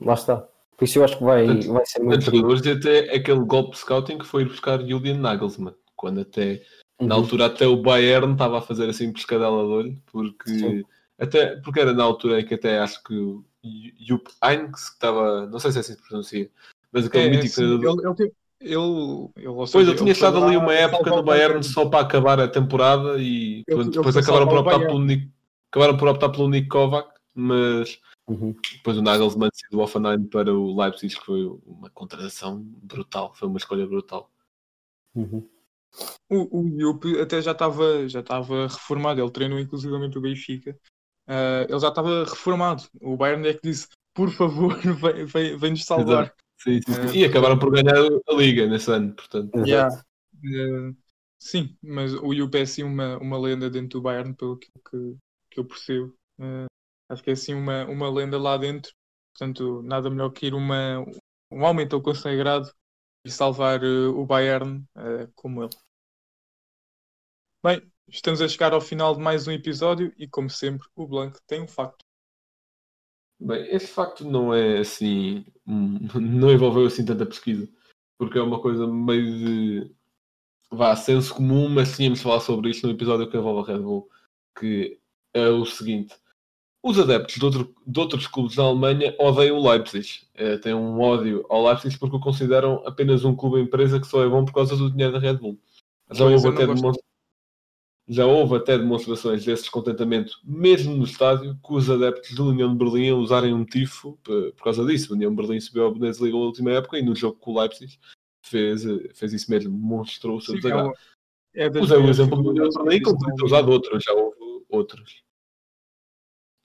Lá está. Por isso eu acho que vai, Tanto, vai ser muito. Hoje até aquele golpe scouting que foi buscar Julian Nagelsmann, quando até uhum. na altura até o Bayern estava a fazer assim pescadela de olho, porque até porque era na altura em que até acho que Jupp Heynckes, que estava, não sei se é assim se pronuncia, mas aquele é, mítico sim, treinador. Ele, ele, ele, ele, pois, eu tinha estado ali uma época no Bayern só para acabar a temporada e ele, depois acabaram por, optar pelo Nick, acabaram por optar pelo Nick Kovac, mas uhum. depois o Nagelsmann se do Offenheim para o Leipzig, que foi uma contratação brutal, foi uma escolha brutal. Uhum. O, o Jupp até já estava já estava reformado, ele treinou inclusivamente o Benfica Uh, ele já estava reformado. O Bayern é que disse: por favor, vem-nos <laughs> vem, vem salvar. Sim, sim, sim. Uh, e acabaram por ganhar a Liga nesse ano, portanto. Yeah. Uh, sim, mas o Jupp é assim uma, uma lenda dentro do Bayern, pelo que, que, que eu percebo. acho que é assim uma, uma lenda lá dentro. Portanto, nada melhor que ir uma, um homem tão consagrado e salvar o Bayern como ele. Bem, Estamos a chegar ao final de mais um episódio e, como sempre, o Blanco tem um facto. Bem, esse facto não é assim. <laughs> Não envolveu assim tanta pesquisa, porque é uma coisa meio de. vá, senso comum, mas tínhamos de falar sobre isto no episódio que envolve a Red Bull, que é o seguinte. Os adeptos de, outro, de outros clubes da Alemanha odeiam o Leipzig. É, têm um ódio ao Leipzig porque o consideram apenas um clube empresa que só é bom por causa do dinheiro da Red Bull. Já houve até demonstrações já houve até demonstrações desse descontentamento, mesmo no estádio, com os adeptos da União de Berlim a usarem um tifo por, causa disso. A União de Berlim subiu à Bundesliga na última época e no jogo com o Leipzig fez, fez isso mesmo, mostrou o seu desagrado. É Usei o exemplo do União de Berlim, como podia ter usado outros, já houve outros.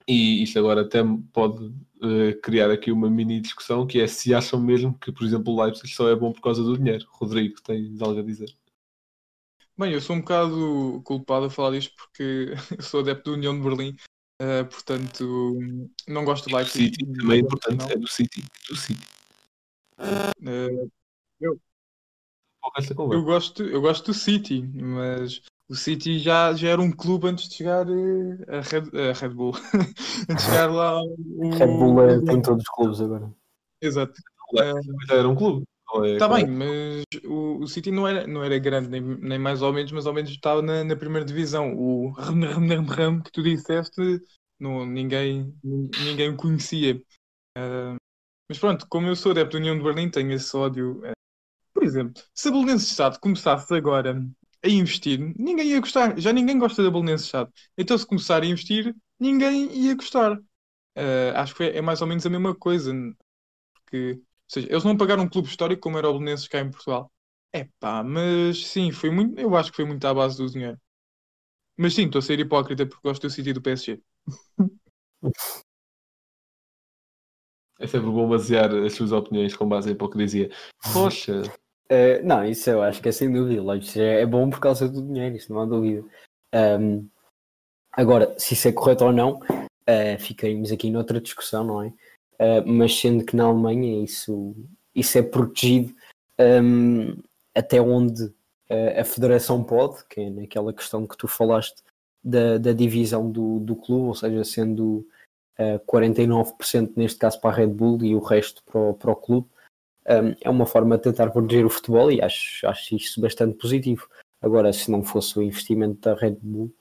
E isto agora até pode uh, criar aqui uma mini discussão que é se acham mesmo que, por exemplo, o Leipzig só é bom por causa do dinheiro. Rodrigo, tens algo a dizer? Bem, eu sou um bocado culpado a falar disto porque <laughs> eu sou adepto da União de Berlim, uh, portanto não gosto do Leipzig. City também é importante, é do City. Do City. Uh, eu, eu, gosto, eu gosto do City, mas o City já, já era um clube antes de chegar eh, a Red, a Red Bull. <laughs> antes de chegar lá. O... Red Bull é, tem todos os clubes agora. Exato. Já era um clube. Está bem, mas o, o City não era, não era grande, nem, nem mais ou menos, mas ao menos estava na, na primeira divisão. O Ram, Ram, Ram, Ram que tu disseste, não, ninguém, ninguém o conhecia. Uh, mas pronto, como eu sou adepto da União de Berlim, tenho esse ódio. Uh, por exemplo, se a Belenenses Estado começasse agora a investir, ninguém ia gostar. Já ninguém gosta da Belenenses Estado. Então, se começar a investir, ninguém ia gostar. Uh, acho que é, é mais ou menos a mesma coisa. Porque seja, eles não pagaram um clube histórico como era o Belenenses cá em Portugal. É pá, mas sim, foi muito, eu acho que foi muito à base do dinheiro. Mas sim, estou a ser hipócrita porque gosto do City do PSG. É sempre bom basear as suas opiniões com base em hipocrisia. Poxa! Uh, não, isso eu acho que é sem dúvida. É, é bom por causa do dinheiro, isso não há dúvida. Um, agora, se isso é correto ou não, uh, ficaremos aqui noutra discussão, não é? Uh, mas sendo que na Alemanha isso, isso é protegido um, até onde uh, a federação pode, que é naquela questão que tu falaste da, da divisão do, do clube, ou seja, sendo uh, 49% neste caso para a Red Bull e o resto para o, para o clube. Um, é uma forma de tentar proteger o futebol e acho, acho isso bastante positivo. Agora, se não fosse o investimento da Red Bull,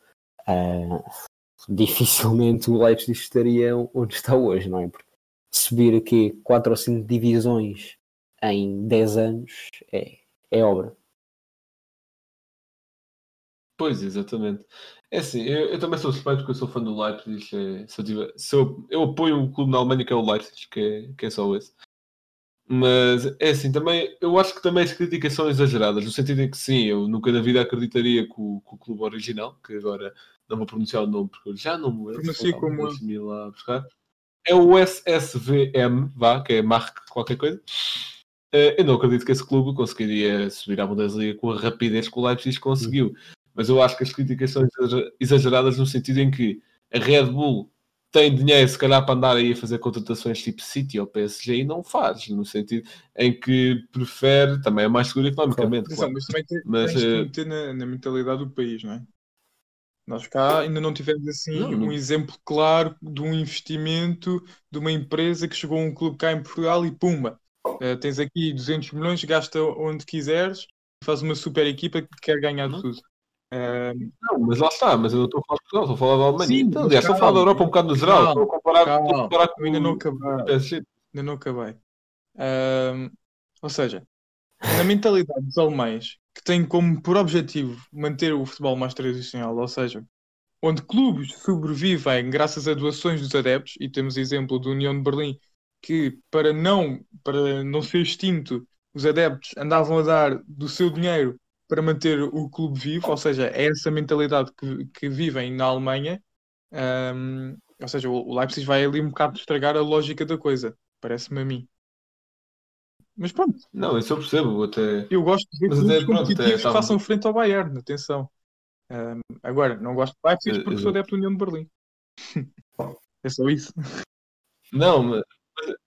uh, <laughs> dificilmente o Leipzig estaria onde está hoje, não é? Porque subir aqui quatro ou cinco divisões em 10 anos é, é obra. Pois, exatamente. É assim, eu, eu também sou suspeito porque eu sou fã do Leipzig. é, se eu, tiver, se eu, eu apoio o clube na Alemanha que é o Leipzig, que é, que é só esse. Mas é assim, também eu acho que também as críticas são exageradas, no sentido em que sim, eu nunca na vida acreditaria que o, que o clube original, que agora não vou pronunciar o nome porque eu já não me lembro. Pronuncia como- lá buscar. É o SSVM, vá, que é Mark qualquer coisa. Eh, eu não acredito que esse clube conseguiria subir à Bundesliga com a rapidez que o Leipzig conseguiu. Mas eu acho que as críticas são exager- exageradas no sentido em que a Red Bull tem dinheiro, se calhar, para andar aí a fazer contratações tipo City ou PSG e não faz, no sentido em que prefere, também é mais seguro economicamente, Atenção, claro. mas também tem, Mas, tens de eh, meter na, na mentalidade do país, não é? Nós cá ainda não tivemos assim Não, um não. exemplo claro de um investimento de uma empresa que chegou a um clube cá em Portugal e pumba, eh, tens aqui 200 milhões, gasta onde quiseres, faz uma super equipa que quer ganhar Não. tudo. Eh, Não, mas lá está, mas eu não estou a falar de Portugal, estou a falar da Alemanha. Sim, então, estou a falar da calma, Europa um bocado no geral, calma, estou a comparar, estou a calma, comparar com ainda não acabei. Ainda não acabei. Ahm, ou seja, na mentalidade dos alemães, que tem como por objetivo manter o futebol mais tradicional, ou seja, onde clubes sobrevivem graças a doações dos adeptos, e temos exemplo do União de Berlim, que para não, para não ser extinto, os adeptos andavam a dar do seu dinheiro para manter o clube vivo, ou seja, é essa mentalidade que, que vivem na Alemanha. Ahm, ou seja, o Leipzig vai ali um bocado estragar a lógica da coisa, parece-me a mim. Mas pronto, Não, isso eu percebo, até. eu gosto de ver Mas até, pronto, competitivos até que façam frente ao Bayern, atenção. Ahm, agora, não gosto de Leipzig Eh, porque sou adepto da União de Berlim. <laughs> é só isso. Não, mas,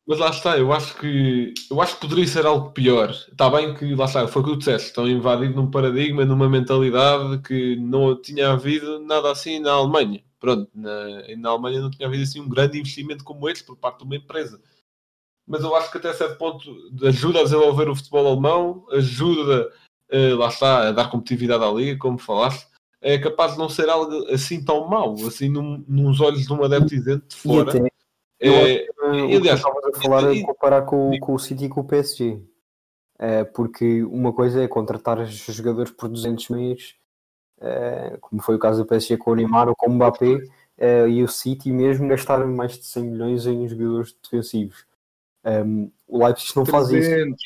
mas lá está, eu acho que eu acho que poderia ser algo pior. Está bem que lá está, foi o que tu disseste, estão invadidos num paradigma, numa mentalidade que não tinha havido nada assim na Alemanha. Pronto, na, na Alemanha não tinha havido assim um grande investimento como este por parte de uma empresa. Mas eu acho que até certo ponto ajuda a desenvolver o futebol alemão, ajuda, eh, lá está, a dar competitividade à liga, como falaste. É capaz de não ser algo assim tão mau, assim num, nos olhos de um adepto isento de E fora. até É, eh, o que tu aliás, estavas a falar é e- comparar com, com o City e com o PSG. Eh, porque uma coisa é contratar os jogadores por 200 milhões, eh, como foi o caso do PSG com o Neymar ou com o Mbappé, eh, e o City mesmo gastar mais de 100 milhões em jogadores defensivos. Um, o Leipzig não faz isso. 300.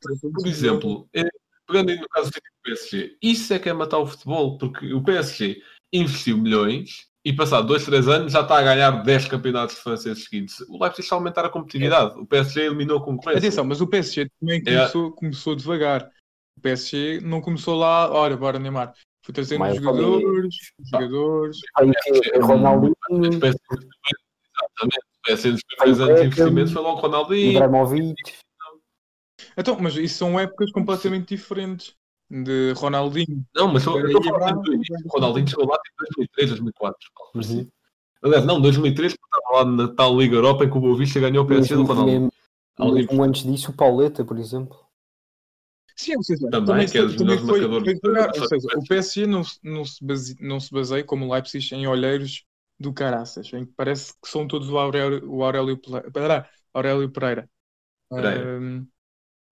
300 Por exemplo, eh, pegando aí no caso do PSG, isso é que é matar o futebol, porque o PSG investiu milhões e passado 2, 3 anos já está a ganhar 10 campeonatos franceses seguintes. O Leipzig está a aumentar a competitividade. O PSG eliminou a concorrência. Atenção, mas o PSG também É. começou, começou devagar. O PSG não começou lá, ora, bora Neymar. Foi trazendo Mais jogadores, jogadores. Aí que Ronaldinho, Os PSG Exatamente. O PSG nos primeiros anos de Beckham, investimento foi logo Ronaldinho. Ibrahimovic, Então, mas isso são épocas completamente diferentes. De Ronaldinho. Não, mas eu eu estou Ibra- de o Ronaldinho chegou lá em 2003, 2004. algo assim. Uhum. Aliás, não, 2003, porque estava lá na tal Liga Europa em que o Boa Vista ganhou o PSG do Ronaldinho. mesmo antes disso, o Pauleta, por exemplo. Sim, ou seja, Também, que é dos também melhores foi, marcadores foi Ou seja, história. o PSG não, se- não, se base, não se baseia, como o Leipzig, em olheiros do caraças, em que parece que são todos o Aurélio, o Aurélio, Pera- Aurélio Pereira. Pereira.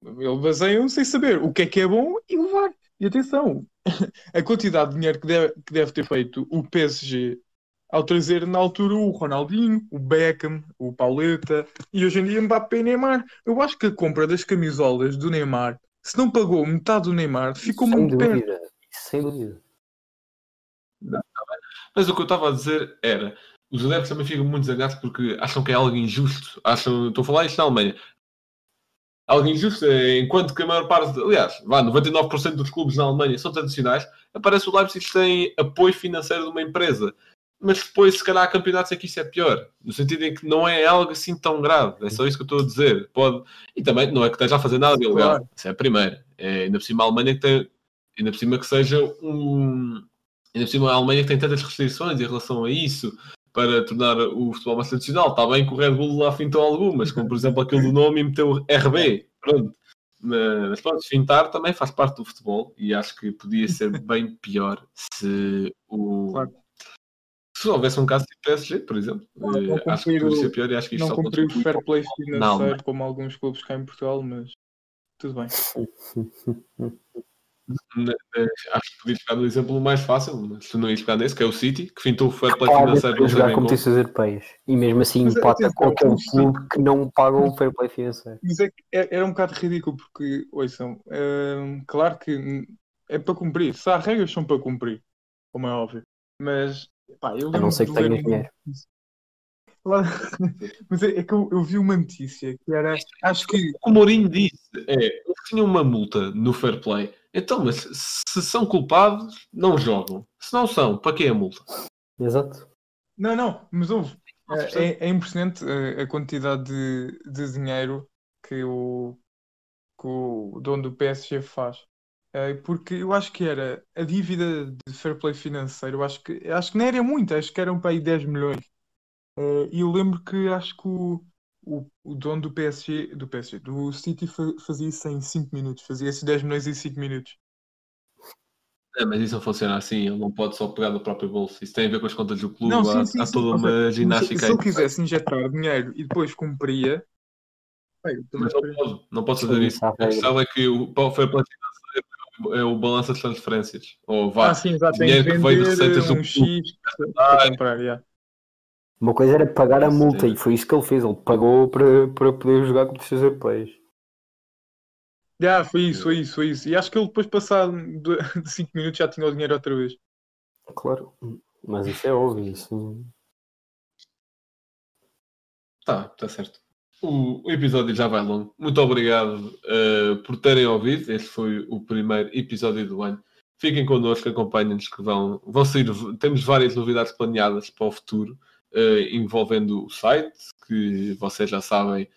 Ele baseia sem saber o que é que é bom e levar. E atenção, <laughs> a quantidade de dinheiro que deve, que deve ter feito o PSG ao trazer na altura o Ronaldinho, o Beckham, o Pauleta e hoje em dia Mbappé e Neymar. Eu acho que a compra das camisolas do Neymar, se não pagou metade do Neymar, ficou sem muito perto. dúvida. Sem dúvida. Mas o que eu estava a dizer era: os adeptos também ficam muito zangados porque acham que é algo injusto. Acham, estou a falar isto na Alemanha. Algo injusto é enquanto que a maior parte, aliás, vá, 99% dos clubes na Alemanha são tradicionais, aparece o Leipzig tem apoio financeiro de uma empresa. Mas depois, se calhar, há campeonatos em que isso é pior. No sentido em que não é algo assim tão grave. É só isso que eu estou a dizer. Pode... E também não é que esteja a fazer nada de ilegal. Isso é a primeira. É, ainda por cima a Alemanha que tem... Ainda por cima que seja um... Ainda por cima a Alemanha que tem tantas restrições em relação a isso para tornar o futebol mais tradicional. Está bem que o Red Bull lá fintou algumas, como por exemplo aquele do nome e meteu RB. Pronto. Mas pronto, fintar também faz parte do futebol e acho que podia ser <laughs> bem pior se o Claro. se Se houvesse um caso de PSG, por exemplo, Não, eh, não acho que o- ser pior e acho que isto Não cumpriu o fair play Não, financeiro como alguns clubes cá em Portugal, mas tudo bem. <laughs> Acho que podia jogar no exemplo mais fácil, mas tu não ias jogar nesse, que é o City, que fintou o fair play financeiro para sei jogar competições europeias. E mesmo assim Mas, empata com aquele o City- clube que não paga o fair play financeiro. Mas é que é- era um bocado ridículo porque, ouçam, hum, claro que é para cumprir. Se há regras, são para cumprir, como é óbvio. Mas, pá, eu A não ser que uma- dinheiro. Lá- <laughs> Mas é, é que eu, eu vi uma notícia que era, acho que O que o Mourinho disse é eles tinham uma multa no fair play. Então, mas se são culpados, não jogam. Se não são, para que a multa? Exato. Não, não, mas houve. Se É, é- é impressionante a, a quantidade de, de dinheiro que o, que o dono do PSG faz. É, porque eu acho que era a dívida de fair play financeiro, eu acho que, acho que não era muito, acho que eram para aí 10 milhões. É, E eu lembro que acho que o, o, o dono do PSG, do PSG, do City fa- fazia isso em 5 minutos, fazia esses 10 milhões em 5 minutos. É, mas isso não funciona assim, ele não pode só pegar do próprio bolso. Isso tem a ver com as contas do clube, Não, sim, há, sim, há sim. toda uma seja, Se, ginástica se aí. ele quisesse injetar dinheiro e depois cumpria, bem, eu Mas não pode, não pode fazer isso. há A questão é que o o fair play financeiro é o balanço das transferências. Ou vá, Ah, sim, exato. Dinheiro que veio de receitas do um clube. X para comprar, yeah. Uma coisa era pagar a multa e foi isso que ele fez. Ele pagou para, para poder jogar competições europeias. Yeah, foi isso, foi isso, foi isso. E acho que ele depois, passado de <laughs> 5 minutos, já tinha o dinheiro outra vez. Claro. Mas isso é óbvio. Isso... Tá, tá certo. O, o episódio já vai longo. Muito obrigado eh, por terem ouvido. Este foi o primeiro episódio do ano. Fiquem connosco, acompanhem-nos que vão, vão sair. Temos várias novidades planeadas para o futuro, envolvendo o site, que vocês já sabem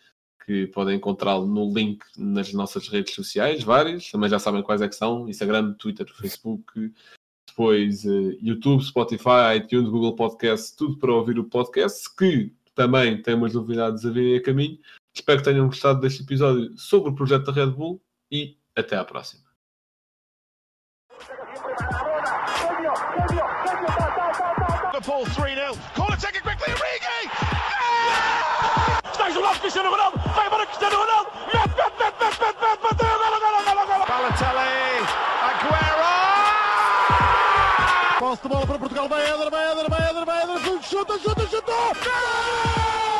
que podem encontrá-lo no link nas nossas redes sociais, várias. Também já sabem quais é que são: Instagram, Twitter, Facebook, depois eh, YouTube, Spotify, iTunes, Google Podcast, tudo para ouvir o podcast, que também tem umas novidades a virem a caminho. Espero que tenham gostado deste episódio sobre o projeto da Red Bull e até à próxima. Cristiano Ronaldo. Vai embora Cristiano Ronaldo. Mete, mete, mete, mete, mete, mete. Bateu. Golo, golo, golo, golo. Balotelli. Aguero! Posse de bola para Portugal. Vai Éder, vai Éder, vai Éder, vai Éder. Chuta, chuta, chuta. Gol!